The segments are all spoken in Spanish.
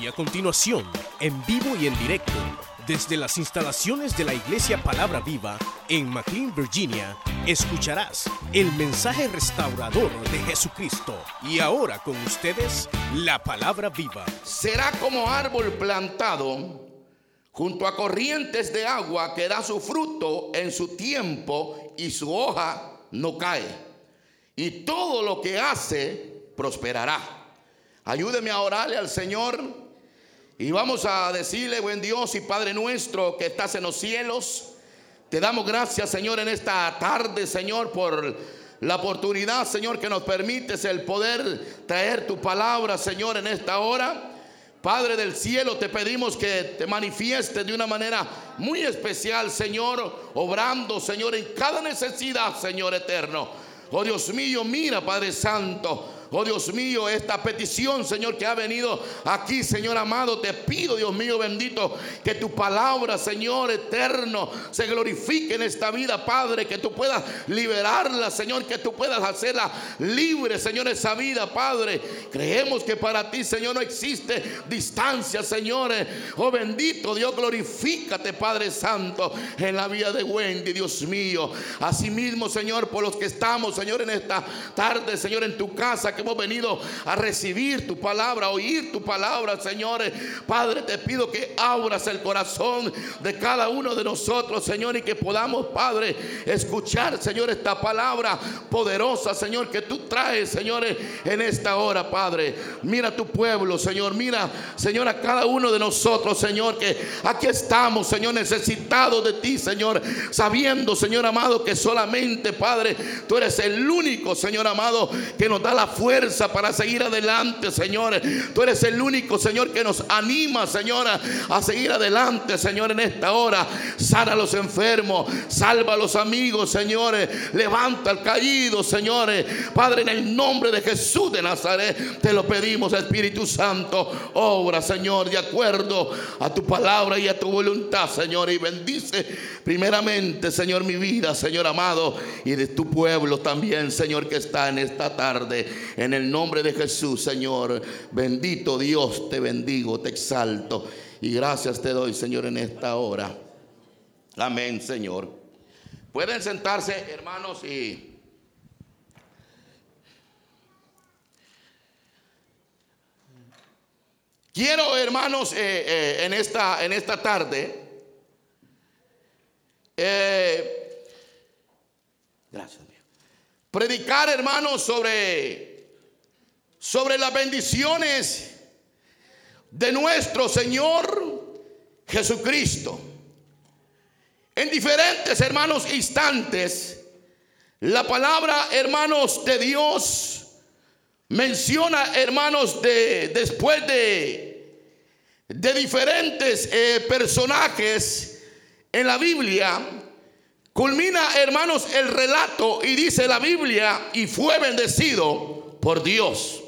Y a continuación, en vivo y en directo, desde las instalaciones de la Iglesia Palabra Viva en McLean, Virginia, escucharás el mensaje restaurador de Jesucristo. Y ahora con ustedes, la Palabra Viva. Será como árbol plantado junto a corrientes de agua que da su fruto en su tiempo y su hoja no cae. Y todo lo que hace prosperará. Ayúdeme a orarle al Señor y vamos a decirle, buen Dios y Padre nuestro que estás en los cielos. Te damos gracias, Señor, en esta tarde, Señor, por la oportunidad, Señor, que nos permites el poder traer tu palabra, Señor, en esta hora. Padre del cielo, te pedimos que te manifiestes de una manera muy especial, Señor, obrando, Señor, en cada necesidad, Señor eterno. Oh Dios mío, mira, Padre Santo. Oh Dios mío, esta petición, Señor, que ha venido aquí, Señor amado, te pido, Dios mío bendito, que tu palabra, Señor eterno, se glorifique en esta vida, Padre, que tú puedas liberarla, Señor, que tú puedas hacerla libre, Señor, esa vida, Padre. Creemos que para ti, Señor, no existe distancia, Señor. Oh bendito Dios, glorifícate, Padre Santo, en la vida de Wendy, Dios mío. Asimismo, Señor, por los que estamos, Señor, en esta tarde, Señor, en tu casa que hemos venido a recibir tu palabra, a oír tu palabra, Señor. Padre, te pido que abras el corazón de cada uno de nosotros, Señor, y que podamos, Padre, escuchar, Señor, esta palabra poderosa, Señor, que tú traes, Señor, en esta hora, Padre. Mira tu pueblo, Señor. Mira, Señor, a cada uno de nosotros, Señor, que aquí estamos, Señor, necesitados de ti, Señor, sabiendo, Señor amado, que solamente, Padre, tú eres el único, Señor amado, que nos da la fuerza fuerza para seguir adelante, Señor. Tú eres el único, Señor, que nos anima, Señor, a seguir adelante, Señor, en esta hora. Sana a los enfermos, salva a los amigos, Señor. Levanta al caído, Señor. Padre, en el nombre de Jesús de Nazaret, te lo pedimos, Espíritu Santo. Obra, Señor, de acuerdo a tu palabra y a tu voluntad, Señor. Y bendice primeramente, Señor, mi vida, Señor amado, y de tu pueblo también, Señor, que está en esta tarde. En el nombre de Jesús, Señor, bendito Dios, te bendigo, te exalto. Y gracias te doy, Señor, en esta hora. Amén, Señor. Pueden sentarse, hermanos, y... Quiero, hermanos, eh, eh, en, esta, en esta tarde, eh, gracias, predicar, hermanos, sobre sobre las bendiciones de nuestro Señor Jesucristo. En diferentes, hermanos, instantes, la palabra, hermanos, de Dios menciona, hermanos, de después de, de diferentes eh, personajes en la Biblia, culmina, hermanos, el relato y dice la Biblia, y fue bendecido por Dios.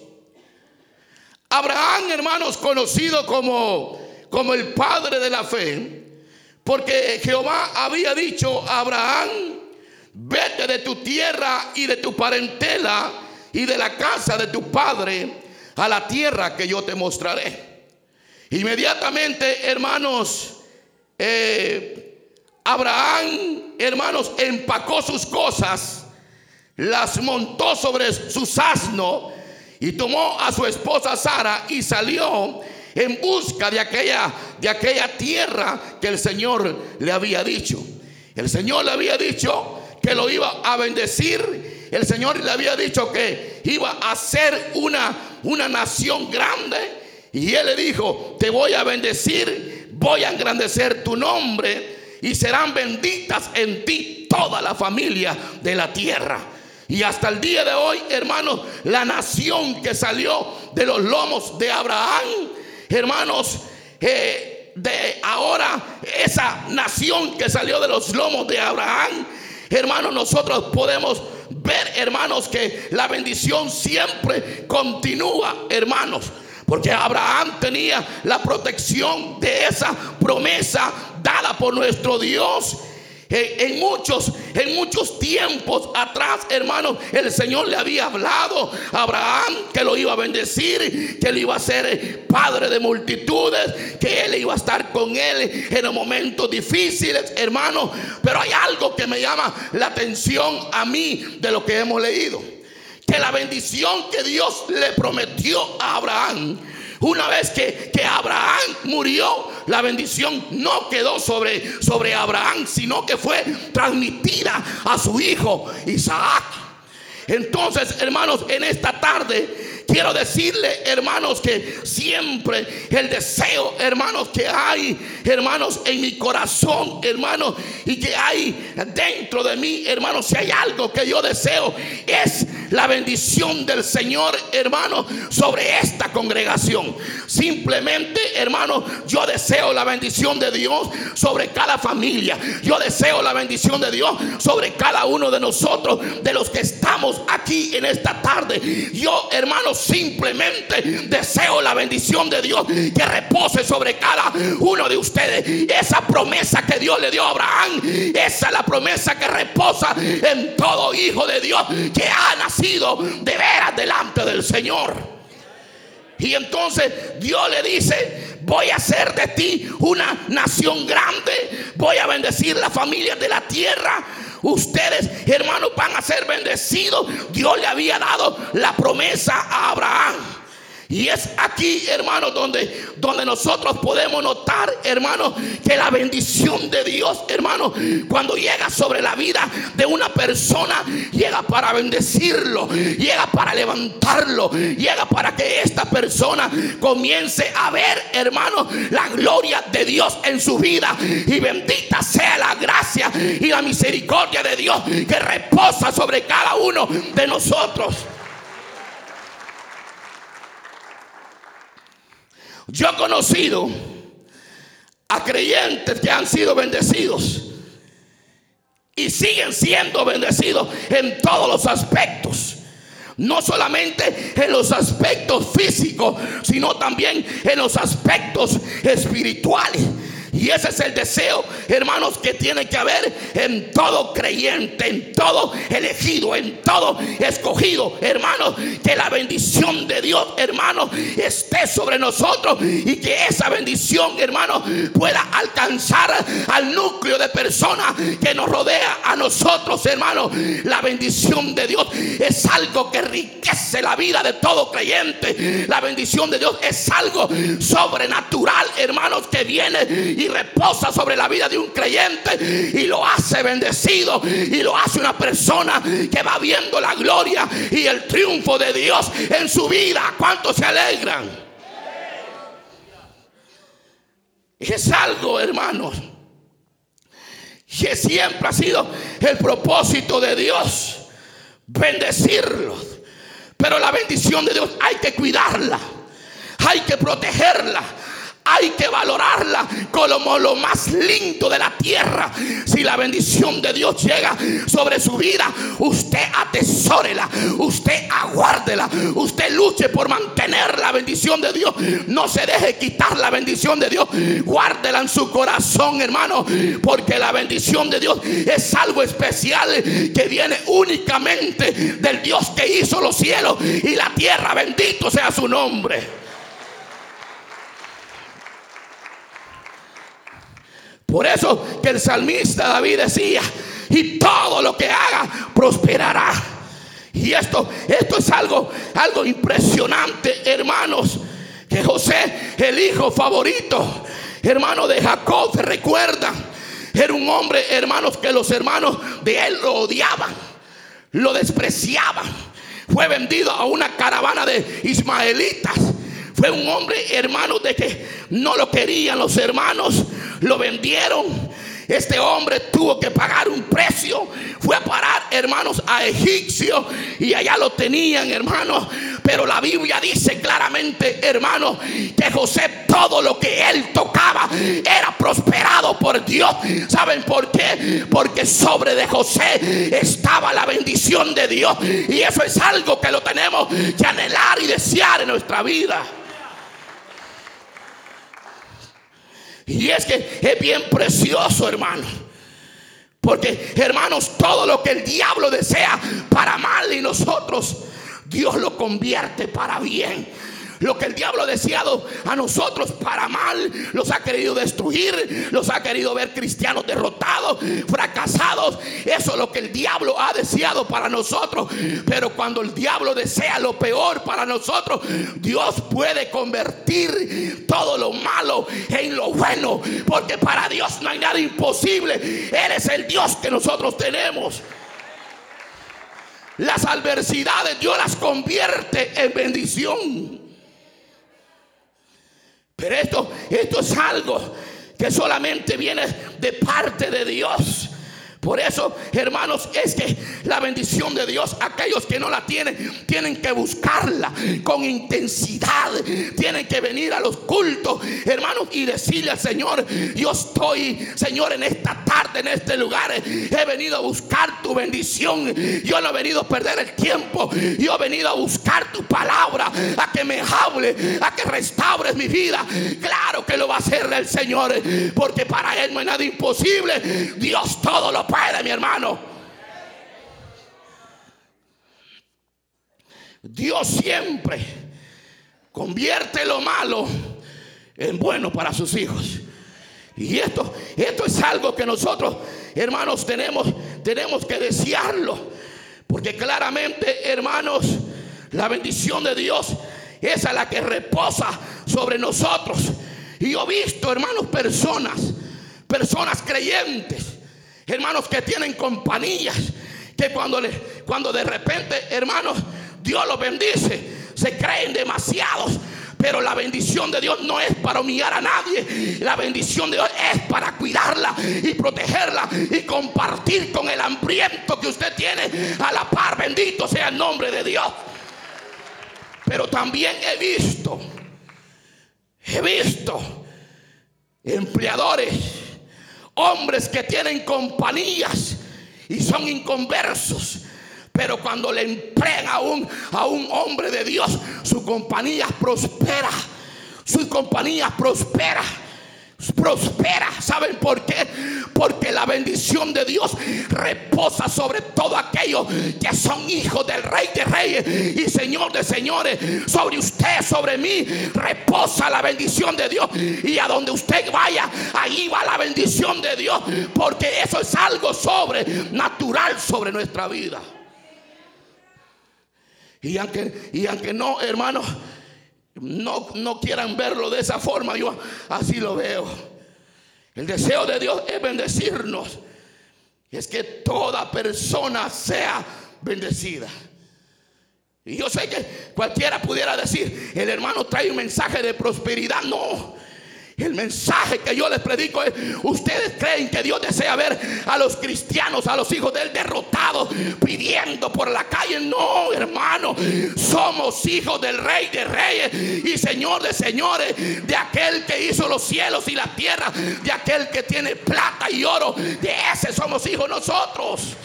Abraham, hermanos, conocido como, como el padre de la fe, porque Jehová había dicho a Abraham, vete de tu tierra y de tu parentela y de la casa de tu padre a la tierra que yo te mostraré. Inmediatamente, hermanos, eh, Abraham, hermanos, empacó sus cosas, las montó sobre su asno y tomó a su esposa Sara y salió en busca de aquella, de aquella tierra que el Señor le había dicho. El Señor le había dicho que lo iba a bendecir. El Señor le había dicho que iba a ser una, una nación grande. Y él le dijo, te voy a bendecir, voy a engrandecer tu nombre y serán benditas en ti toda la familia de la tierra. Y hasta el día de hoy, hermanos, la nación que salió de los lomos de Abraham, hermanos, eh, de ahora esa nación que salió de los lomos de Abraham, hermanos, nosotros podemos ver, hermanos, que la bendición siempre continúa, hermanos. Porque Abraham tenía la protección de esa promesa dada por nuestro Dios En, muchos, en muchos tiempos atrás, hermanos, el Señor le había hablado a Abraham que lo iba a bendecir, que él iba a ser padre de multitudes, que él iba a estar con él en momentos difíciles, hermanos. Pero hay algo que me llama la atención a mí de lo que hemos leído. Que la bendición que Dios le prometió a Abraham una vez que, Abraham murió, la bendición no quedó sobre, sobre Abraham, sino que fue transmitida a su hijo Isaac. Entonces, hermanos, en esta tarde Quiero decirle, hermanos, que siempre el deseo, hermanos, que hay, hermanos, en mi corazón, hermanos, y que hay dentro de mí, hermanos, si hay algo que yo deseo, es la bendición del Señor, hermanos, sobre esta congregación. Simplemente, hermanos, yo deseo la bendición de Dios sobre cada familia. Yo deseo la bendición de Dios sobre cada uno de nosotros, de los que estamos aquí en esta tarde. Yo, hermanos, simplemente deseo la bendición de Dios que repose sobre cada uno de ustedes. Esa promesa que Dios le dio a Abraham, esa es la promesa que reposa en todo hijo de Dios que ha nacido de veras delante del Señor. Y entonces Dios le dice, voy a hacer de ti una nación grande, voy a bendecir las familias de la tierra Ustedes, hermanos, van a ser bendecidos. Dios le había dado la promesa a Abraham. Y es aquí, hermanos, donde, donde nosotros podemos notar, hermanos, que la bendición de Dios, hermanos, cuando llega sobre la vida de una persona, llega para bendecirlo, llega para levantarlo, llega para que esta persona comience a ver, hermanos, la gloria de Dios en su vida. Y bendita sea la gracia y la misericordia de Dios que reposa sobre cada uno de nosotros. Yo he conocido a creyentes que han sido bendecidos y siguen siendo bendecidos en todos los aspectos. No solamente en los aspectos físicos, sino también en los aspectos espirituales. Y ese es el deseo, hermanos, que tiene que haber en todo creyente, en todo elegido, en todo escogido, hermanos. Que la bendición de Dios, hermanos, esté sobre nosotros y que esa bendición, hermanos, pueda alcanzar al núcleo de personas que nos rodea a nosotros, hermanos. La bendición de Dios es algo que enriquece la vida de todo creyente. La bendición de Dios es algo sobrenatural, hermanos, que viene y reposa sobre la vida de un creyente y lo hace bendecido y lo hace una persona que va viendo la gloria y el triunfo de Dios en su vida. ¿Cuántos se alegran? Es algo, hermanos, que siempre ha sido el propósito de Dios, bendecirlos. Pero la bendición de Dios hay que cuidarla, hay que protegerla, hay que valorarla como lo más lindo de la tierra. Si la bendición de Dios llega sobre su vida, usted atesórela, usted aguárdela, usted luche por mantener la bendición de Dios. No se deje quitar la bendición de Dios. Guárdela en su corazón, hermano, porque la bendición de Dios es algo especial que viene únicamente del Dios que hizo los cielos y la tierra. Bendito sea su nombre. Por eso que el salmista David decía, y todo lo que haga prosperará. Y esto, esto es algo, algo impresionante, hermanos. Que José, el hijo favorito, hermano de Jacob, se recuerda. Era un hombre, hermanos, que los hermanos de él lo odiaban, lo despreciaban. Fue vendido a una caravana de ismaelitas fue un hombre, hermano, de que no lo querían los hermanos, lo vendieron. Este hombre tuvo que pagar un precio. Fue a parar, hermanos, a Egipcio y allá lo tenían, hermanos. Pero la Biblia dice claramente, hermanos, que José todo lo que él tocaba era prosperado por Dios. ¿Saben por qué? Porque sobre de José estaba la bendición de Dios. Y eso es algo que lo tenemos que anhelar y desear en nuestra vida. Y es que es bien precioso, hermano. Porque hermanos, todo lo que el diablo desea para mal y nosotros, Dios lo convierte para bien. Lo que el diablo ha deseado a nosotros para mal, los ha querido destruir, los ha querido ver cristianos derrotados, fracasados. Eso es lo que el diablo ha deseado para nosotros. Pero cuando el diablo desea lo peor para nosotros, Dios puede convertir todo lo malo en lo bueno. Porque para Dios no hay nada imposible. Él es el Dios que nosotros tenemos. Las adversidades Dios las convierte en bendición. Pero esto, esto es algo que solamente viene de parte de Dios. Por eso, hermanos, es que la bendición de Dios, aquellos que no la tienen, tienen que buscarla con intensidad. Tienen que venir a los cultos, hermanos, y decirle al Señor, yo estoy, Señor, en esta tarde, en este lugar. He venido a buscar tu bendición. Yo no he venido a perder el tiempo. Yo he venido a buscar tu palabra, a que me hable, a que restaures mi vida. Claro que lo va a hacer el Señor, porque para Él no hay nada imposible. Dios todo lo puede, mi hermano. Dios siempre convierte lo malo en bueno para sus hijos. Y esto, esto es algo que nosotros, hermanos, tenemos, tenemos que desearlo. Porque claramente, hermanos, la bendición de Dios es a la que reposa sobre nosotros. Y yo he visto, hermanos, personas, personas creyentes hermanos que tienen compañías, que cuando, le, cuando de repente, hermanos, Dios los bendice, se creen demasiados. Pero la bendición de Dios no es para humillar a nadie. La bendición de Dios es para cuidarla y protegerla y compartir con el hambriento que usted tiene a la par. Bendito sea el nombre de Dios. Pero también he visto, he visto empleadores hombres que tienen compañías y son inconversos. Pero cuando le emplean a un, a un hombre de Dios, su compañía prospera. Su compañía prospera prospera. ¿Saben por qué? Porque la bendición de Dios reposa sobre todo aquellos que son hijos del Rey de Reyes y Señor de Señores. Sobre usted, sobre mí, reposa la bendición de Dios. Y a donde usted vaya, ahí va la bendición de Dios. Porque eso es algo sobrenatural sobre nuestra vida. Y aunque, y aunque no, hermanos no, no quieran verlo de esa forma, yo así lo veo. El deseo de Dios es bendecirnos. Es que toda persona sea bendecida. Y yo sé que cualquiera pudiera decir, el hermano trae un mensaje de prosperidad. No, el mensaje que yo les predico es, ustedes creen que Dios desea ver a los cristianos, a los hijos de él derrotados, pidiendo por la calle. No, hermano, somos hijos del rey de reyes y señor de señores, de aquel que hizo los cielos y la tierra, de aquel que tiene plata y oro. De ese somos hijos nosotros.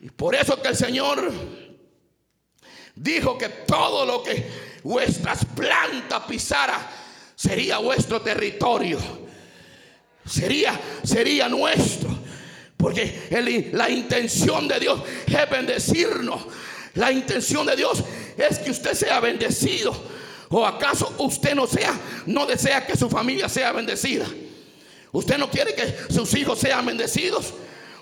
Y por eso que el Señor dijo que todo lo que vuestras plantas pisara, sería vuestro territorio. Sería, sería nuestro. Porque la intención de Dios es bendecirnos. La intención de Dios es que usted sea bendecido. ¿O acaso usted no sea, no desea que su familia sea bendecida? ¿Usted no quiere que sus hijos sean bendecidos?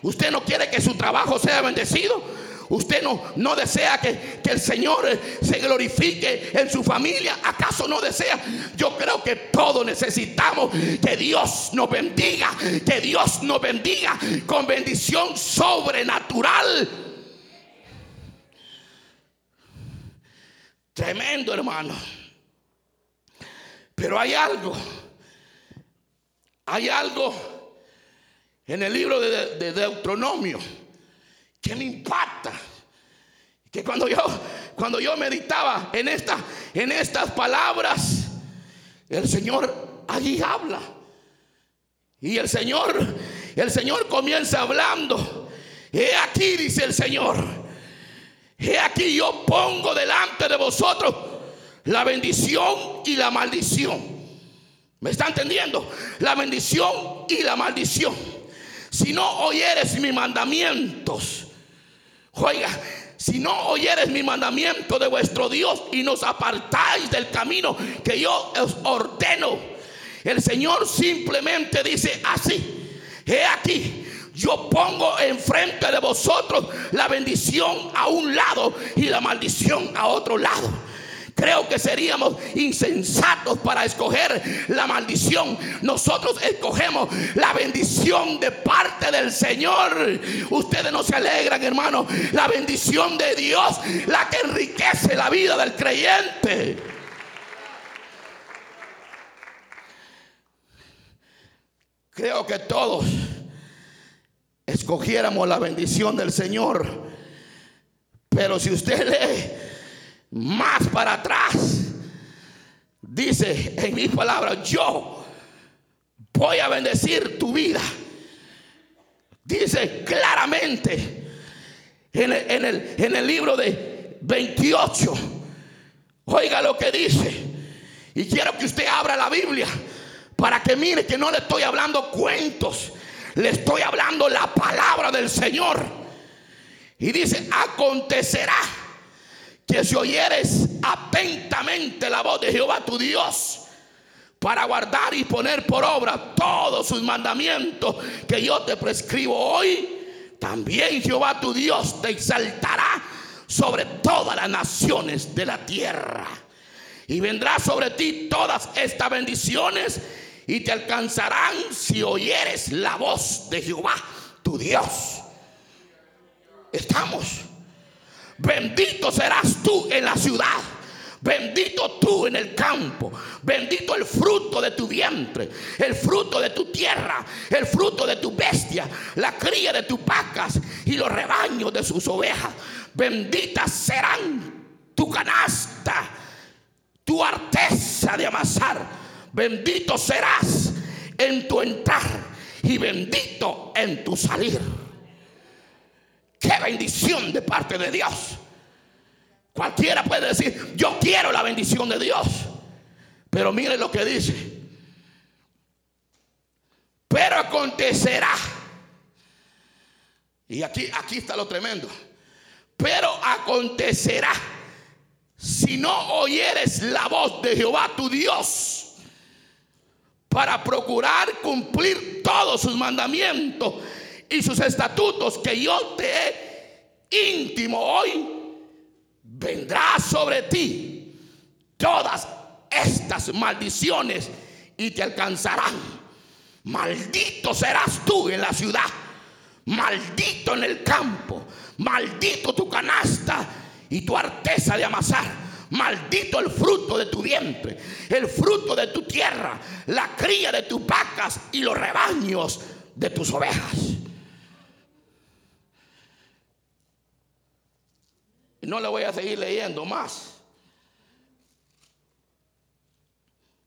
¿Usted no quiere que su trabajo sea bendecido? Usted no, no desea que, que el Señor se glorifique en su familia. ¿Acaso no desea? Yo creo que todos necesitamos que Dios nos bendiga. Que Dios nos bendiga con bendición sobrenatural. Tremendo, hermano. Pero hay algo. Hay algo en el libro de, de Deuteronomio que me impacta. Que cuando yo, cuando yo meditaba en, esta, en estas palabras, el Señor allí habla. Y el Señor, el Señor comienza hablando. He aquí, dice el Señor. He aquí yo pongo delante de vosotros la bendición y la maldición. ¿Me está entendiendo? La bendición y la maldición. Si no oyeres mis mandamientos, oiga, si no oyeres mi mandamiento de vuestro Dios y nos apartáis del camino que yo os ordeno, el Señor simplemente dice así, he aquí, yo pongo enfrente de vosotros la bendición a un lado y la maldición a otro lado. Creo que seríamos insensatos para escoger la maldición. Nosotros escogemos la bendición de parte del Señor. Ustedes no se alegran, hermano. La bendición de Dios, la que enriquece la vida del creyente. Creo que todos escogiéramos la bendición del Señor. Pero si usted lee más para atrás, dice en mi palabra, yo voy a bendecir tu vida. Dice claramente en el, en el, en el libro de 28, oiga lo que dice. Y quiero que usted abra la Biblia para que mire que no le estoy hablando cuentos, le estoy hablando la palabra del Señor. Y dice, acontecerá que si oyeres atentamente la voz de Jehová tu Dios, para guardar y poner por obra todos sus mandamientos que yo te prescribo hoy, también Jehová tu Dios te exaltará sobre todas las naciones de la tierra. Y vendrá sobre ti todas estas bendiciones y te alcanzarán si oyeres la voz de Jehová tu Dios. Estamos. Bendito serás tú en la ciudad. Bendito tú en el campo. Bendito el fruto de tu vientre. El fruto de tu tierra. El fruto de tu bestia. La cría de tus vacas. Y los rebaños de sus ovejas. Benditas serán tu canasta. Tu arteza de amasar. Bendito serás en tu entrar. Y bendito en tu salir. Qué bendición de parte de Dios. Cualquiera puede decir, yo quiero la bendición de Dios. Pero mire lo que dice. Pero acontecerá. Y aquí, aquí está lo tremendo. Pero acontecerá. Si no oyeres la voz de Jehová tu Dios. Para procurar cumplir todos sus mandamientos y sus estatutos que yo te íntimo hoy, vendrá sobre ti todas estas maldiciones y te alcanzarán. Maldito serás tú en la ciudad, maldito en el campo, maldito tu canasta y tu arteza de amasar. Maldito el fruto de tu vientre, el fruto de tu tierra, la cría de tus vacas y los rebaños de tus ovejas. No le voy a seguir leyendo más.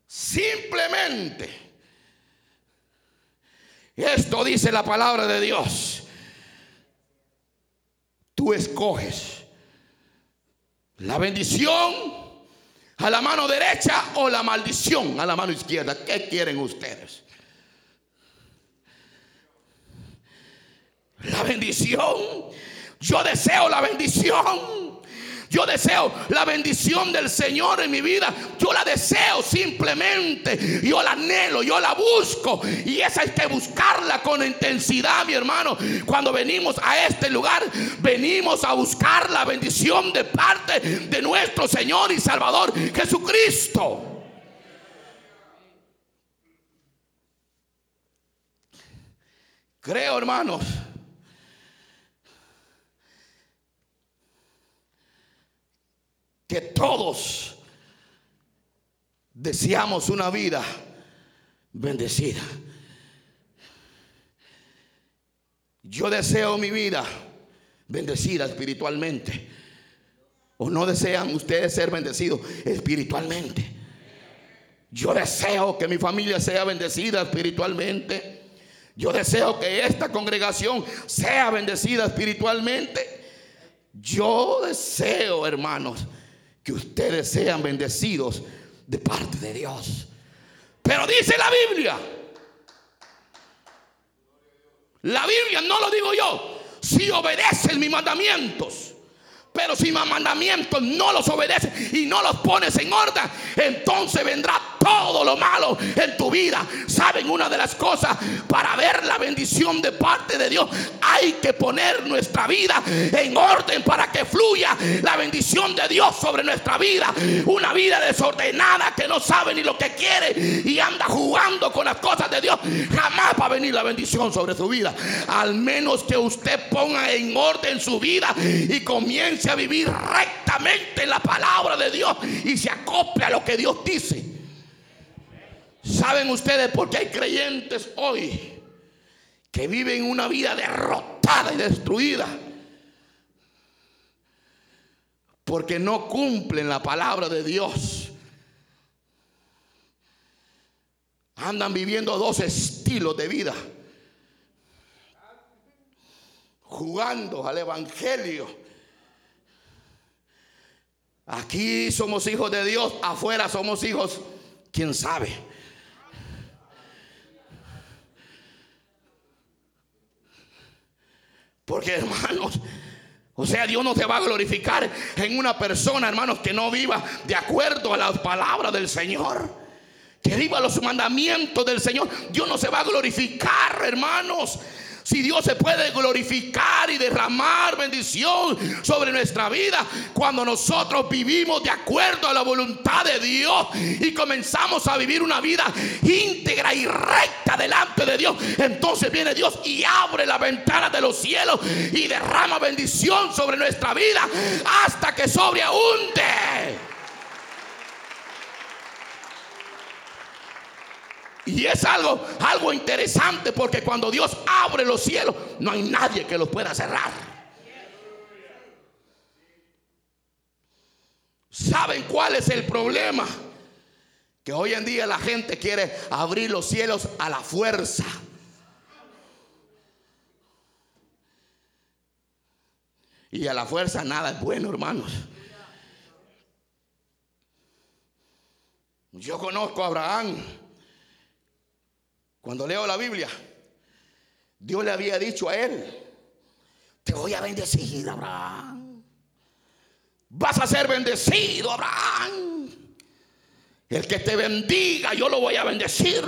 Simplemente, esto dice la palabra de Dios. Tú escoges la bendición a la mano derecha o la maldición a la mano izquierda. ¿Qué quieren ustedes? La bendición. Yo deseo la bendición. Yo deseo la bendición del Señor en mi vida. Yo la deseo simplemente. Yo la anhelo, yo la busco. Y esa hay que buscarla con intensidad, mi hermano. Cuando venimos a este lugar, venimos a buscar la bendición de parte de nuestro Señor y Salvador Jesucristo. Creo, hermanos que todos deseamos una vida bendecida. Yo deseo mi vida bendecida espiritualmente. ¿O no desean ustedes ser bendecidos espiritualmente? Yo deseo que mi familia sea bendecida espiritualmente. Yo deseo que esta congregación sea bendecida espiritualmente. Yo deseo, hermanos, que ustedes sean bendecidos de parte de Dios. Pero dice la Biblia. La Biblia no lo digo yo. Si obedecen mis mandamientos. Pero si mis mandamientos no los obedeces y no los pones en orden, entonces vendrá todo lo malo en tu vida. Saben una de las cosas para ver la bendición de parte de Dios, hay que poner nuestra vida en orden para que fluya la bendición de Dios sobre nuestra vida. Una vida desordenada que no sabe ni lo que quiere y anda jugando con las cosas de Dios. Jamás va a venir la bendición sobre su vida. Al menos que usted ponga en orden su vida y comience a vivir rectamente la palabra de Dios y se acople a lo que Dios dice. ¿Saben ustedes por qué hay creyentes hoy que viven una vida derrotada y destruida? Porque no cumplen la palabra de Dios. Andan viviendo dos estilos de vida. Jugando al Evangelio Aquí somos hijos de Dios, afuera somos hijos, quién sabe. Porque hermanos, o sea, Dios no se va a glorificar en una persona, hermanos, que no viva de acuerdo a las palabras del Señor. Que viva los mandamientos del Señor. Dios no se va a glorificar, hermanos, si Dios se puede glorificar y derramar bendición sobre nuestra vida cuando nosotros vivimos de acuerdo a la voluntad de Dios y comenzamos a vivir una vida íntegra y recta delante de Dios, entonces viene Dios y abre la ventana de los cielos y derrama bendición sobre nuestra vida hasta que sobreabunde. Y es algo, algo interesante porque cuando Dios abre los cielos, no hay nadie que los pueda cerrar. ¿Saben cuál es el problema? Que hoy en día la gente quiere abrir los cielos a la fuerza. Y a la fuerza nada es bueno, hermanos. Yo conozco a Abraham. Cuando leo la Biblia, Dios le había dicho a él, te voy a bendecir, Abraham. Vas a ser bendecido, Abraham. El que te bendiga, yo lo voy a bendecir.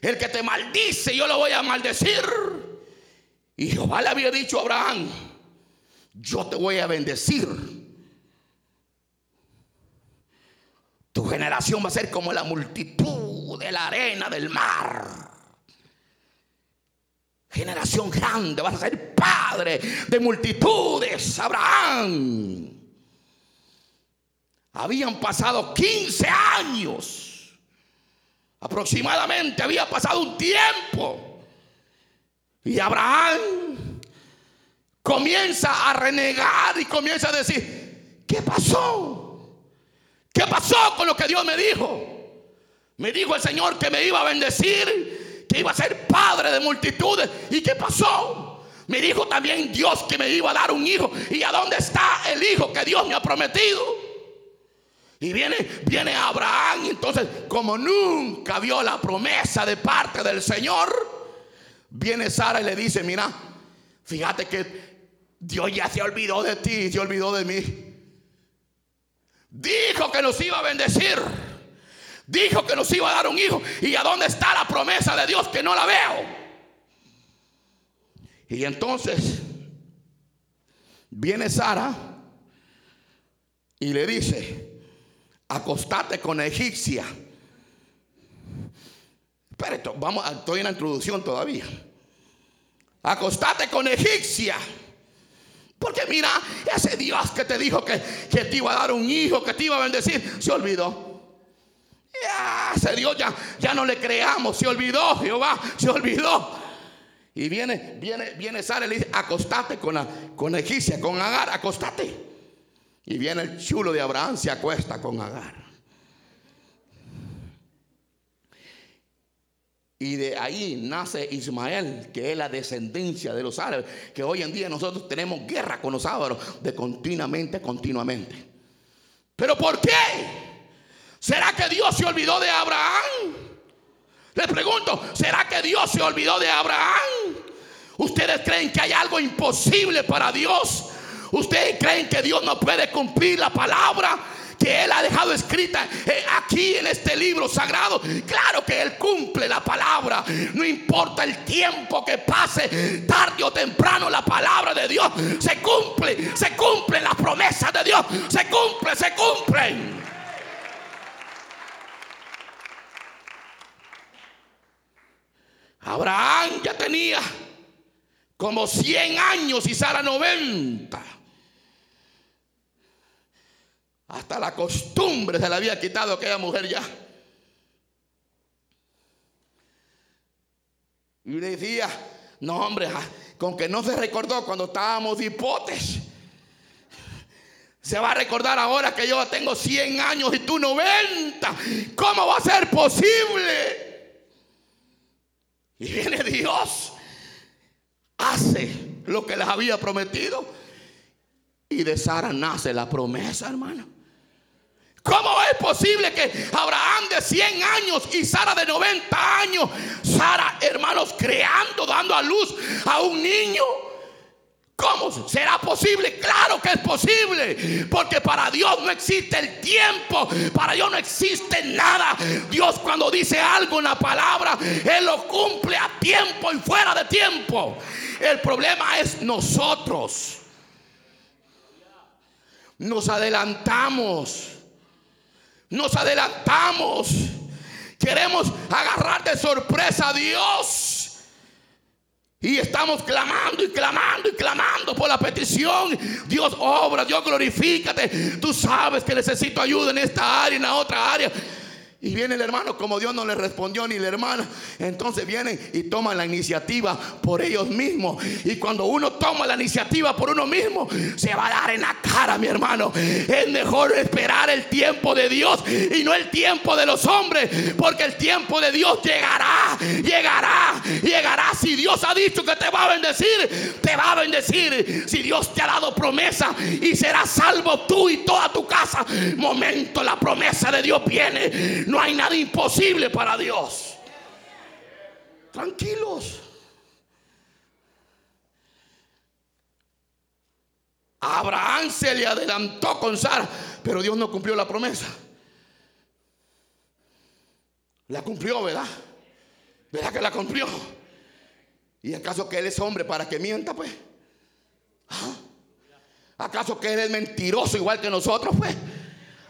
El que te maldice, yo lo voy a maldecir. Y Jehová le había dicho a Abraham, yo te voy a bendecir. Tu generación va a ser como la multitud de la arena del mar. Generación grande, vas a ser padre de multitudes, Abraham. Habían pasado 15 años. Aproximadamente había pasado un tiempo. Y Abraham comienza a renegar y comienza a decir, ¿qué pasó? ¿Qué pasó con lo que Dios me dijo? Me dijo el Señor que me iba a bendecir, que iba a ser padre de multitudes. ¿Y qué pasó? Me dijo también Dios que me iba a dar un hijo. ¿Y a dónde está el hijo que Dios me ha prometido? Y viene, viene Abraham. Entonces, como nunca vio la promesa de parte del Señor, viene Sara y le dice: Mira, fíjate que Dios ya se olvidó de ti, se olvidó de mí. Dijo que nos iba a bendecir. Dijo que nos iba a dar un hijo. ¿Y a dónde está la promesa de Dios que no la veo? Y entonces viene Sara y le dice, acostate con egipcia. Espera, vamos, estoy en la introducción todavía. Acostate con egipcia. Porque mira, ese Dios que te dijo que, que te iba a dar un hijo, que te iba a bendecir, se olvidó. Ya, se Dios ya, ya no le creamos, se olvidó Jehová, se olvidó. Y viene, viene, viene Sara y le dice, acostate con la, con con Agar, acostate. Y viene el chulo de Abraham, se acuesta con Agar. Y de ahí nace Ismael, que es la descendencia de los árabes, que hoy en día nosotros tenemos guerra con los árabes de continuamente, continuamente. ¿Pero por qué? ¿Será que Dios se olvidó de Abraham? Le pregunto, ¿será que Dios se olvidó de Abraham? ¿Ustedes creen que hay algo imposible para Dios? ¿Ustedes creen que Dios no puede cumplir la palabra? que Él ha dejado escrita eh, aquí en este libro sagrado. Claro que Él cumple la palabra. No importa el tiempo que pase, tarde o temprano la palabra de Dios se cumple. Se cumplen las promesas de Dios. Se cumple, se cumplen. Abraham ya tenía como 100 años y Sara 90. Hasta la costumbre se le había quitado aquella mujer ya. Y decía, no hombre, con que no se recordó cuando estábamos hipotes. Se va a recordar ahora que yo tengo 100 años y tú 90. ¿Cómo va a ser posible? Y viene Dios, hace lo que les había prometido. Y de Sara nace la promesa, hermano. ¿Cómo es posible que Abraham de 100 años y Sara de 90 años, Sara, hermanos, creando, dando a luz a un niño? ¿Cómo será posible? Claro que es posible. Porque para Dios no existe el tiempo. Para Dios no existe nada. Dios cuando dice algo en la palabra, Él lo cumple a tiempo y fuera de tiempo. El problema es nosotros. Nos adelantamos nos adelantamos. Queremos agarrar de sorpresa a Dios. Y estamos clamando y clamando y clamando por la petición. Dios obra, Dios glorifícate. Tú sabes que necesito ayuda en esta área, en la otra área. Y viene el hermano, como Dios no le respondió ni la hermana, entonces vienen y toman la iniciativa por ellos mismos. Y cuando uno toma la iniciativa por uno mismo, se va a dar en la cara, mi hermano. Es mejor esperar el tiempo de Dios y no el tiempo de los hombres, porque el tiempo de Dios llegará, llegará, llegará. Si Dios ha dicho que te va a bendecir, te va a bendecir. Si Dios te ha dado promesa y serás salvo tú y toda tu casa, momento la promesa de Dios viene no hay nada imposible para Dios. Tranquilos. Abraham se le adelantó con Sara, pero Dios no cumplió la promesa. La cumplió, ¿verdad? ¿Verdad que la cumplió? ¿Y acaso que él es hombre para que mienta, pues? ¿Ah? ¿Acaso que él es mentiroso igual que nosotros, pues?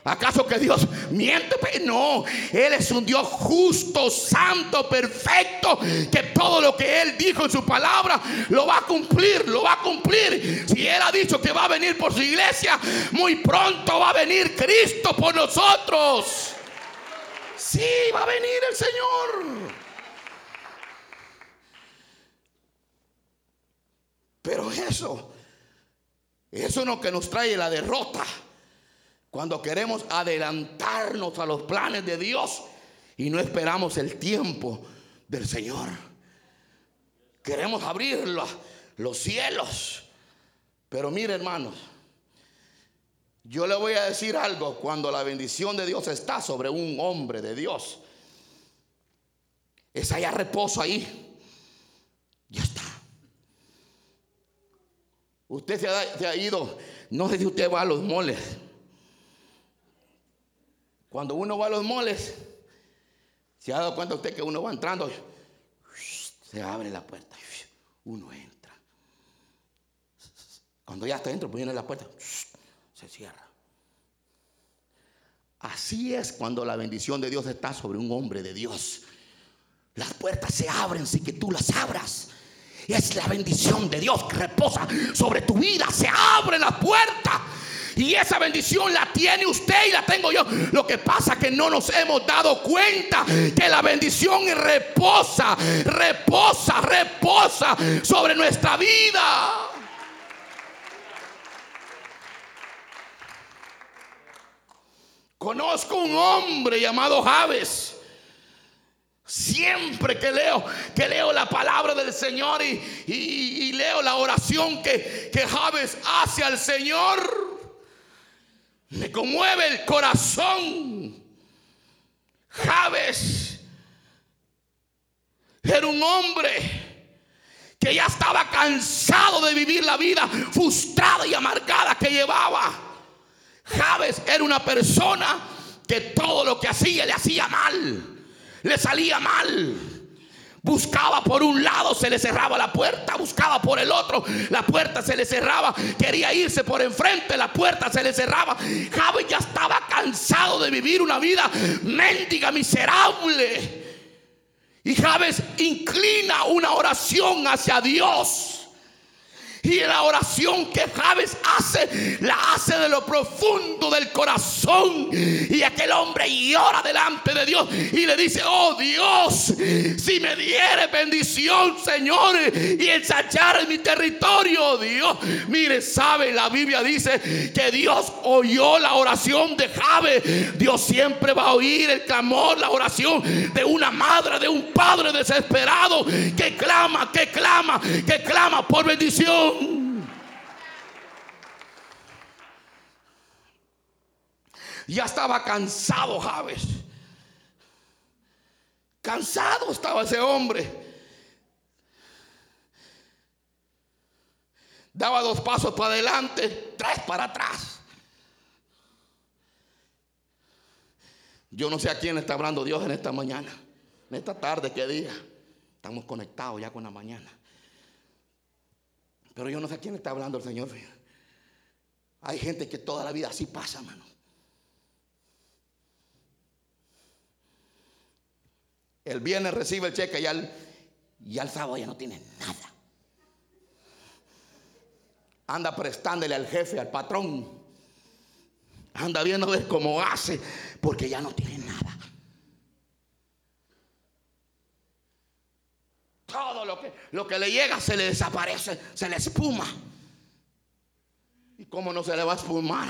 ¿Acaso que Dios miente? No, Él es un Dios justo, santo, perfecto, que todo lo que Él dijo en su palabra lo va a cumplir, lo va a cumplir. Si Él ha dicho que va a venir por su iglesia, muy pronto va a venir Cristo por nosotros. Sí, va a venir el Señor. Pero eso, eso no que nos trae la derrota. Cuando queremos adelantarnos a los planes de Dios y no esperamos el tiempo del Señor. Queremos abrir los, cielos. Pero mire hermanos, yo le voy a decir algo, cuando la bendición de Dios está sobre un hombre de Dios, es allá reposo ahí. Ya está. Usted se ha, se ha ido, no sé si usted va a los moles. Cuando uno va a los moles, ¿se ha dado cuenta usted que uno va entrando? Se abre la puerta, uno entra. Cuando ya está dentro, pues viene la puerta, se cierra. Así es cuando la bendición de Dios está sobre un hombre de Dios. Las puertas se abren sin que tú las abras. Es la bendición de Dios que reposa sobre tu vida. Se abre la puerta y esa bendición la tiene usted y la tengo yo. Lo que pasa es que no nos hemos dado cuenta que la bendición reposa, reposa, reposa sobre nuestra vida. Conozco un hombre llamado Javes. Siempre que leo, que leo la palabra del Señor y, leo la oración que, que Javes hace al Señor, me conmueve el corazón. Javes Era un hombre que ya estaba cansado de vivir la vida frustrada y amargada que llevaba. Javes era una persona que todo lo que hacía le hacía mal, le salía mal. Buscaba por un lado, se le cerraba la puerta, buscaba por el otro, la puerta se le cerraba, quería irse por enfrente, la puerta se le cerraba. Javes ya estaba cansado de vivir una vida mendiga, miserable. Y Javes inclina una oración hacia Dios. Y la oración que Javes hace, la hace de lo profundo del corazón. Y aquel hombre llora delante de Dios y le dice, oh Dios, si me diere bendición, Señor, y ensayar en mi territorio, Dios. Mire, sabe, la Biblia dice que Dios oyó la oración de Javes. Dios siempre va a oír el clamor, la oración de una madre, de un padre desesperado que clama, que clama, que clama por bendición. Ya estaba cansado Javes. Cansado estaba ese hombre. Daba dos pasos para adelante, tres para atrás. Yo no sé a quién está hablando Dios en esta mañana, en esta tarde, qué día. Estamos conectados ya con la mañana. Pero yo no sé a quién está hablando el Señor. Hay gente que toda la vida así pasa, mano. El viernes recibe el cheque y al, y al sábado ya no tiene nada. Anda prestándole al jefe, al patrón. Anda viendo cómo hace, porque ya no tiene nada. Todo lo que, lo que le llega se le desaparece, se le espuma. ¿Y cómo no se le va a espumar?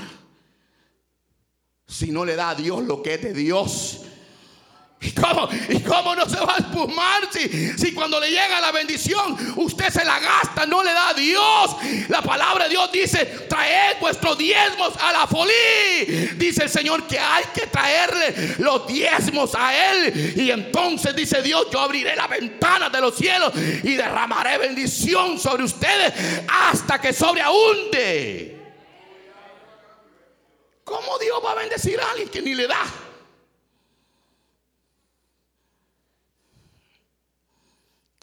Si no le da a Dios lo que es de Dios. ¿Y cómo, ¿Y cómo no se va a espumar si, si cuando le llega la bendición usted se la gasta, no le da a Dios? La palabra de Dios dice, traed vuestros diezmos a la folí. Dice el Señor que hay que traerle los diezmos a Él. Y entonces dice Dios, yo abriré la ventana de los cielos y derramaré bendición sobre ustedes hasta que sobreabunde. ¿Cómo Dios va a bendecir a alguien que ni le da?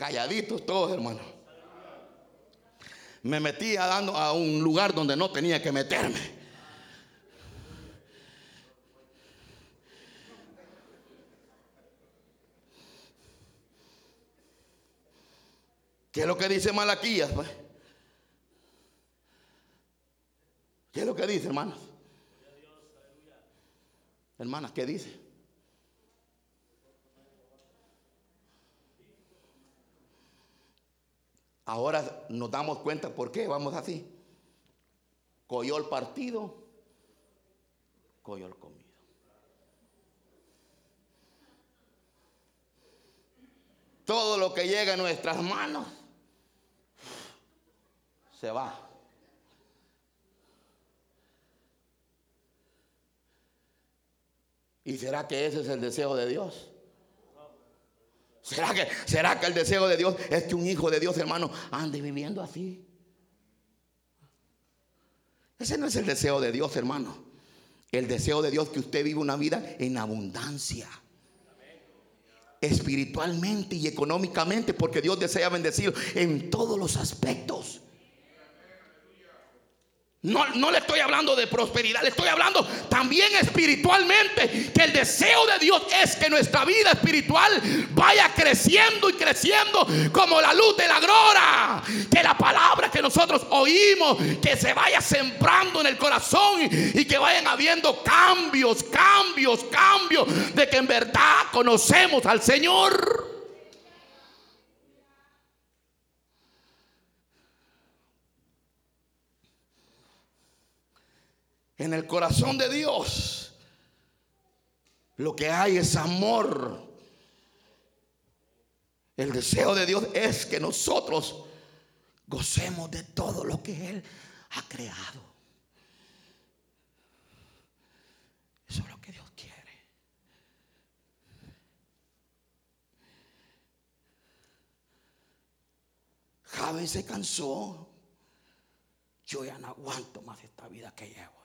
Calladitos todos, hermano. Me metí a, dando a un lugar donde no tenía que meterme. ¿Qué es lo que dice Malaquías? Pues? ¿Qué es lo que dice, hermanos? Hermanas, ¿qué dice? Ahora nos damos cuenta por qué vamos así. Coyó el partido, coyó el comido. Todo lo que llega a nuestras manos se va. ¿Y será que ese es el deseo de Dios? ¿Será que, ¿Será que el deseo de Dios es que un hijo de Dios, hermano, ande viviendo así? Ese no es el deseo de Dios, hermano. El deseo de Dios es que usted viva una vida en abundancia. Espiritualmente y económicamente, porque Dios desea bendecir en todos los aspectos. No, no, le estoy hablando de prosperidad, le estoy hablando también espiritualmente. Que el deseo de Dios es que nuestra vida espiritual vaya creciendo y creciendo como la luz de la aurora. Que la palabra que nosotros oímos, que se vaya sembrando en el corazón y que vayan habiendo cambios, cambios, cambios. De que en verdad conocemos al Señor. En el corazón de Dios, lo que hay es amor. El deseo de Dios es que nosotros gocemos de todo lo que Él ha creado. Eso es lo que Dios quiere. sabe, se cansó. Yo ya no aguanto más esta vida que llevo,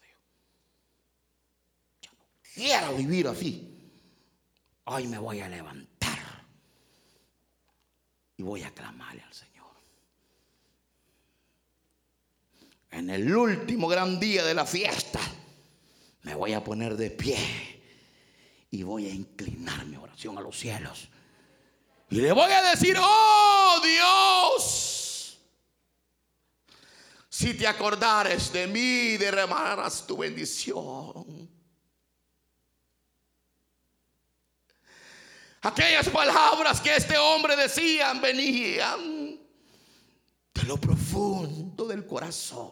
Quiero vivir así. Hoy me voy a levantar y voy a clamarle al Señor. En el último gran día de la fiesta, me voy a poner de pie y voy a inclinar mi oración a los cielos. Y le voy a decir, oh Dios, si te acordares de mí, derramarás tu bendición. Aquellas palabras que este hombre decía venían de lo profundo del corazón.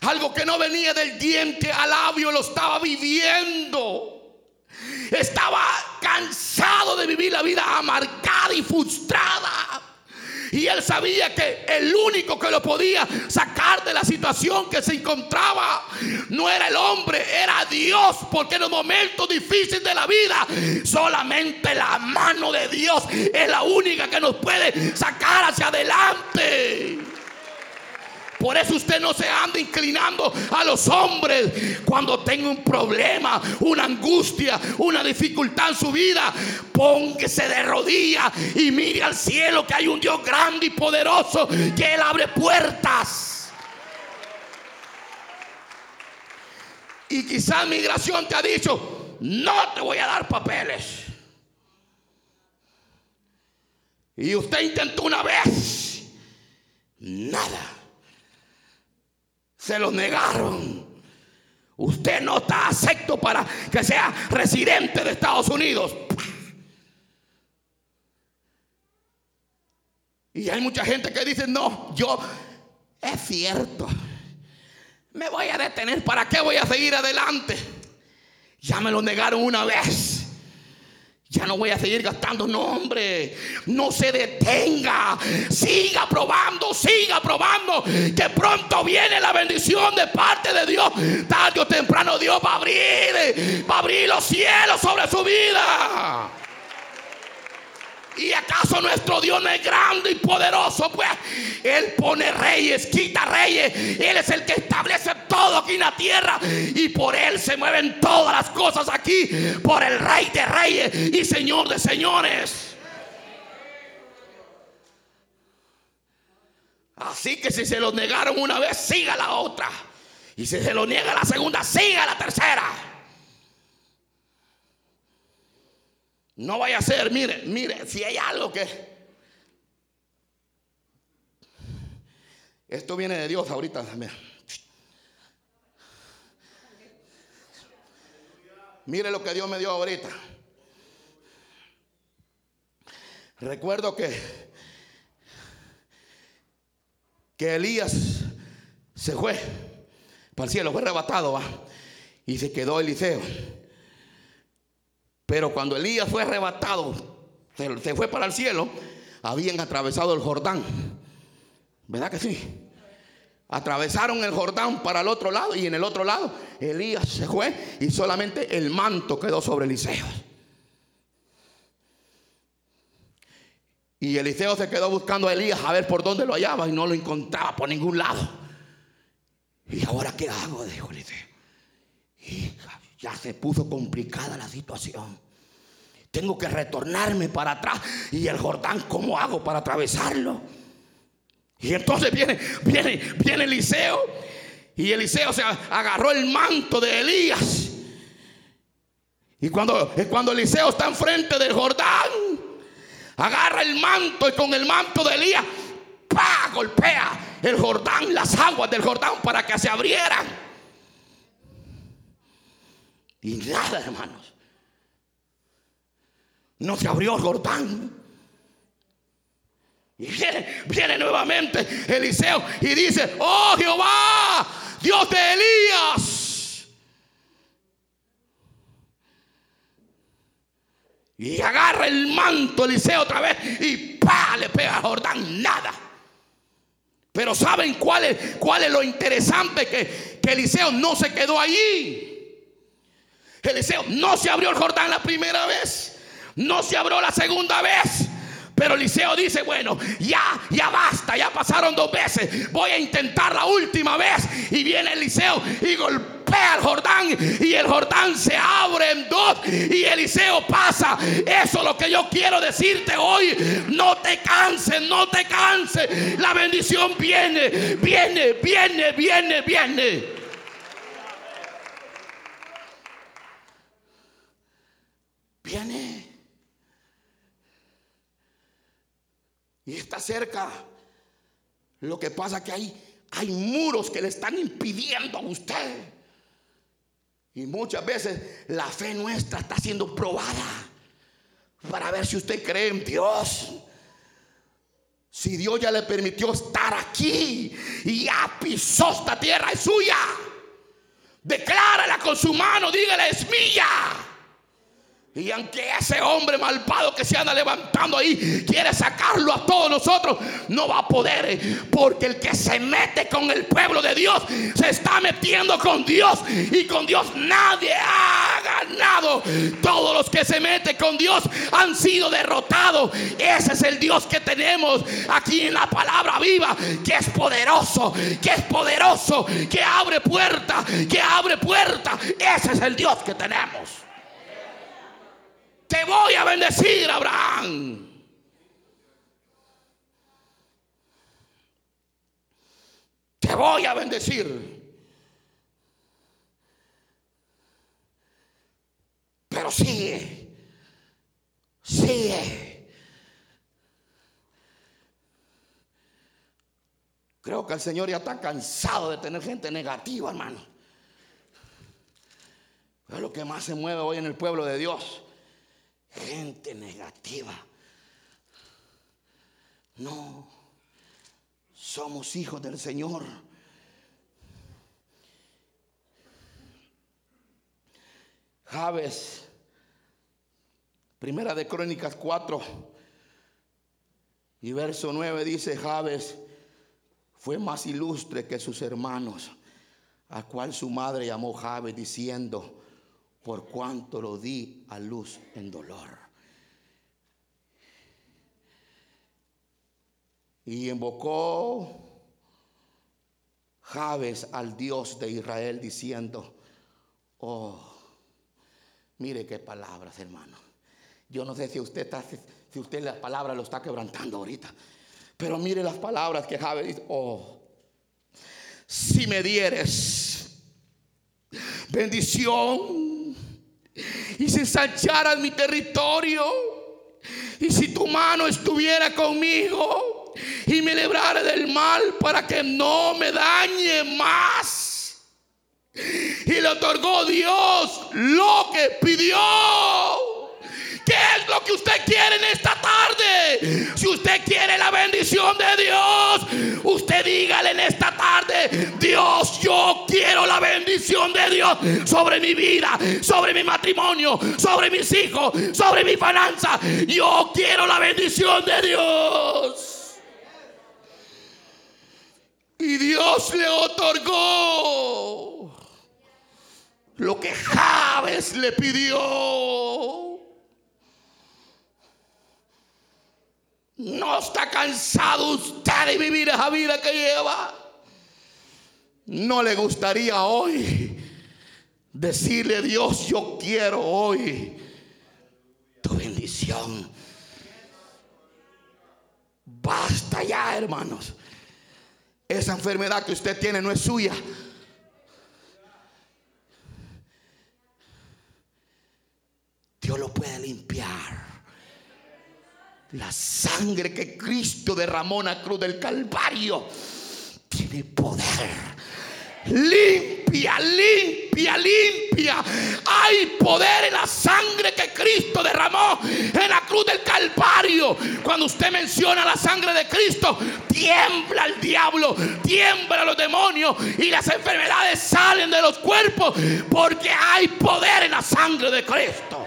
Algo que no venía del diente al labio lo estaba viviendo. Estaba cansado de vivir la vida amargada y frustrada. Y él sabía que el único que lo podía sacar de la situación que se encontraba no era el hombre, era Dios. Porque en los momentos difíciles de la vida, solamente la mano de Dios es la única que nos puede sacar hacia adelante. Por eso usted no se anda inclinando a los hombres cuando tenga un problema, una angustia, una dificultad en su vida. Póngase de rodillas y mire al cielo que hay un Dios grande y poderoso que Él abre puertas. Y quizás migración te ha dicho, no te voy a dar papeles. Y usted intentó una vez, nada se lo negaron. Usted no está acepto para que sea residente de Estados Unidos. Y hay mucha gente que dice, no, yo, es cierto, me voy a detener, ¿para qué voy a seguir adelante? Ya me lo negaron una vez. Ya no voy a seguir gastando nombre. No se detenga. Siga probando, siga probando. Que pronto viene la bendición de parte de Dios. Tarde o temprano Dios va a abrir, va a abrir los cielos sobre su vida. ¿Y acaso nuestro Dios no es grande y poderoso? Pues Él pone reyes, quita reyes. Él es el que establece todo aquí en la tierra. Y por Él se mueven todas las cosas aquí. Por el Rey de reyes y Señor de señores. Así que si se lo negaron una vez, siga la otra. Y si se lo niega la segunda, siga la tercera. No vaya a ser, mire, mire, si hay algo que... Esto viene de Dios ahorita. Mire, lo que Dios me dio ahorita. Recuerdo que que Elías se fue para el cielo, fue arrebatado, ¿va? y se quedó Eliseo. Pero cuando Elías fue arrebatado, se, fue para el cielo, habían atravesado el Jordán. ¿Verdad que sí? Atravesaron el Jordán para el otro lado y en el otro lado Elías se fue y solamente el manto quedó sobre Eliseo. Y Eliseo se quedó buscando a Elías a ver por dónde lo hallaba y no lo encontraba por ningún lado. ¿Y ahora qué hago? Dijo Eliseo. Hija, ya se puso complicada la situación. Tengo que retornarme para atrás. Y el Jordán, ¿cómo hago para atravesarlo? Y entonces viene, viene, viene Eliseo. Y Eliseo se agarró el manto de Elías. Y cuando, cuando Eliseo está enfrente del Jordán, agarra el manto y con el manto de Elías, ¡pa! golpea el Jordán, las aguas del Jordán para que se abrieran. Y nada, hermanos. No se abrió el Jordán. Y viene, nuevamente Eliseo y dice, oh Jehová, Dios de Elías. Y agarra el manto Eliseo otra vez y pa, le pega a Jordán, nada. Pero ¿saben cuál es, cuál es lo interesante? Que, que Eliseo no se quedó allí. Eliseo no se abrió el Jordán la primera vez, no se abrió la segunda vez, pero Eliseo dice, bueno, ya, ya basta, ya pasaron dos veces, voy a intentar la última vez. Y viene Eliseo y golpea al Jordán y el Jordán se abre en dos y Eliseo pasa. Eso es lo que yo quiero decirte hoy. No te canses, no te canses. La bendición viene, viene, viene, viene. Viene. Y está cerca. Lo que pasa que hay, hay muros que le están impidiendo a usted. Y muchas veces la fe nuestra está siendo probada para ver si usted cree en Dios. Si Dios ya le permitió estar aquí y ya pisó esta tierra es suya, declárala con su mano, dígale es mía. Y aunque ese hombre malvado que se anda levantando ahí quiere sacarlo a todos nosotros, no va a poder. Porque el que se mete con el pueblo de Dios se está metiendo con Dios. Y con Dios nadie ha ganado. Todos los que se meten con Dios han sido derrotados. Ese es el Dios que tenemos aquí en la palabra viva. Que es poderoso, que es poderoso, que abre puerta, que abre puerta. Ese es el Dios que tenemos. Te voy a bendecir, Abraham. Te voy a bendecir. Pero sigue, sigue. Creo que el Señor ya está cansado de tener gente negativa, hermano. Es lo que más se mueve hoy en el pueblo de Dios gente negativa. No, somos hijos del Señor. Javes, primera de Crónicas 4 y verso 9 dice, Javes fue más ilustre que sus hermanos, a cual su madre llamó Javes diciendo, por cuanto lo di a luz en dolor. Y invocó Jabes al Dios de Israel diciendo, oh, mire qué palabras, hermano. Yo no sé si usted las palabras lo está quebrantando ahorita, pero mire las palabras que Jabes dice, oh, si me dieres bendición y se ensancharas mi territorio. Y si tu mano estuviera conmigo y me librara del mal para que no me dañe más. Y le otorgó Dios lo que pidió. ¿Qué es lo que usted quiere en esta tarde? Si usted quiere la bendición de Dios, usted dígale en esta tarde, Dios, yo quiero la bendición de Dios sobre mi vida, sobre mi matrimonio, sobre mis hijos, sobre mi finanza. Yo quiero la bendición de Dios. Y Dios le otorgó lo que Javes le pidió. No está cansado usted de vivir esa vida que lleva. No le gustaría hoy decirle Dios, yo quiero hoy tu bendición. Basta ya, hermanos. Esa enfermedad que usted tiene no es suya. Dios lo puede limpiar. La sangre que Cristo derramó en la cruz del Calvario tiene poder. Limpia, limpia, limpia. Hay poder en la sangre que Cristo derramó en la cruz del Calvario. Cuando usted menciona la sangre de Cristo, tiembla el diablo, tiembla los demonios y las enfermedades salen de los cuerpos porque hay poder en la sangre de Cristo.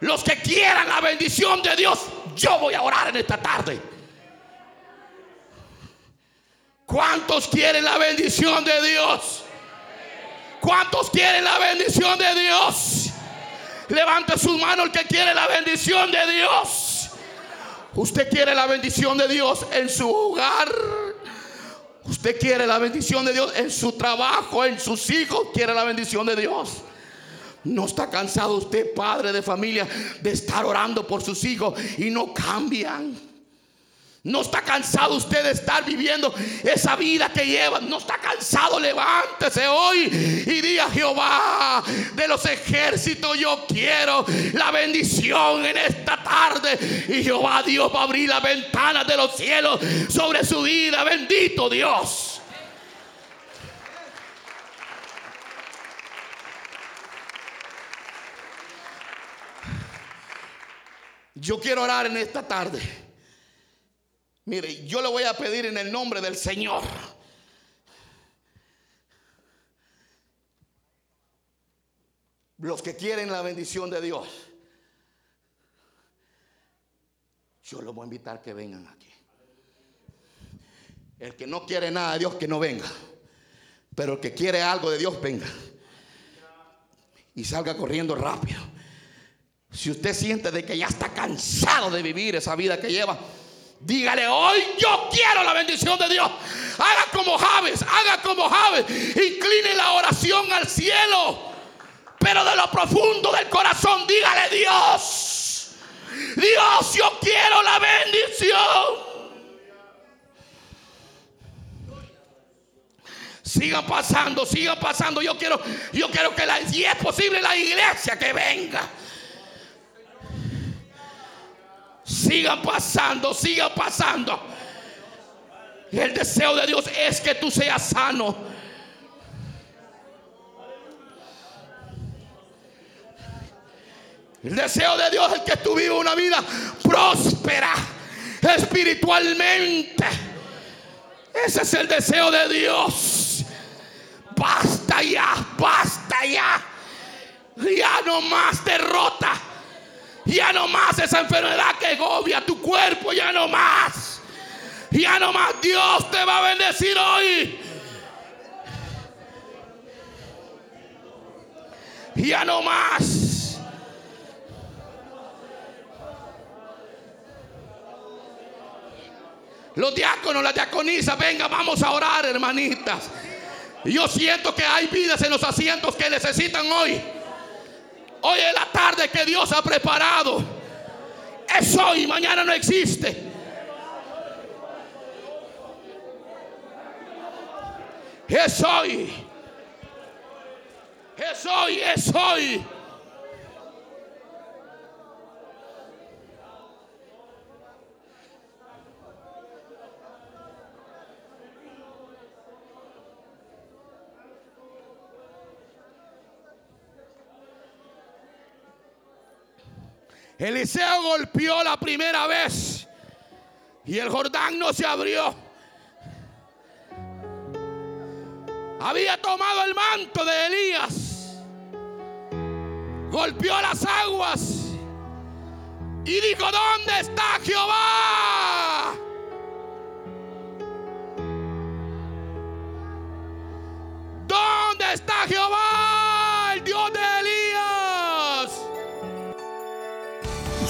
Los que quieran la bendición de Dios, yo voy a orar en esta tarde. ¿Cuántos quieren la bendición de Dios? ¿Cuántos quieren la bendición de Dios? Levante sus manos el que quiere la bendición de Dios. Usted quiere la bendición de Dios en su hogar. Usted quiere la bendición de Dios en su trabajo, en sus hijos. Quiere la bendición de Dios. No está cansado usted, padre de familia, de estar orando por sus hijos y no cambian. No está cansado usted de estar viviendo esa vida que lleva. No está cansado. Levántese hoy y diga Jehová de los ejércitos. Yo quiero la bendición en esta tarde. Y Jehová Dios va a abrir las ventanas de los cielos sobre su vida. Bendito Dios. Yo quiero orar en esta tarde. Mire, yo le voy a pedir en el nombre del Señor. Los que quieren la bendición de Dios, yo los voy a invitar que vengan aquí. El que no quiere nada de Dios, que no venga. Pero el que quiere algo de Dios, venga. Y salga corriendo rápido. Si usted siente de que ya está cansado de vivir esa vida que lleva, Dígale, hoy yo quiero la bendición de Dios. Haga como Javes, haga como Javes. Incline la oración al cielo. Pero de lo profundo del corazón, dígale Dios. Dios, yo quiero la bendición. Sigan pasando, sigan pasando. Yo quiero, yo quiero que la, si es posible la iglesia que venga. Sigan pasando, sigan pasando. El deseo de Dios es que tú seas sano. El deseo de Dios es que tú vivas una vida próspera espiritualmente. Ese es el deseo de Dios. Basta ya, basta ya. Ya no más derrota. Ya no más esa enfermedad que agobia tu cuerpo, ya no más. Ya no más Dios te va a bendecir hoy. Ya no más. Los diáconos, las diaconisas, venga, vamos a orar, hermanitas. Yo siento que hay vidas en los asientos que necesitan hoy. Hoy es la tarde que Dios ha preparado. Es hoy, mañana no existe. Es hoy. Es hoy, es hoy. Eliseo golpeó la primera vez y el Jordán no se abrió. Había tomado el manto de Elías, golpeó las aguas y dijo, ¿dónde está Jehová?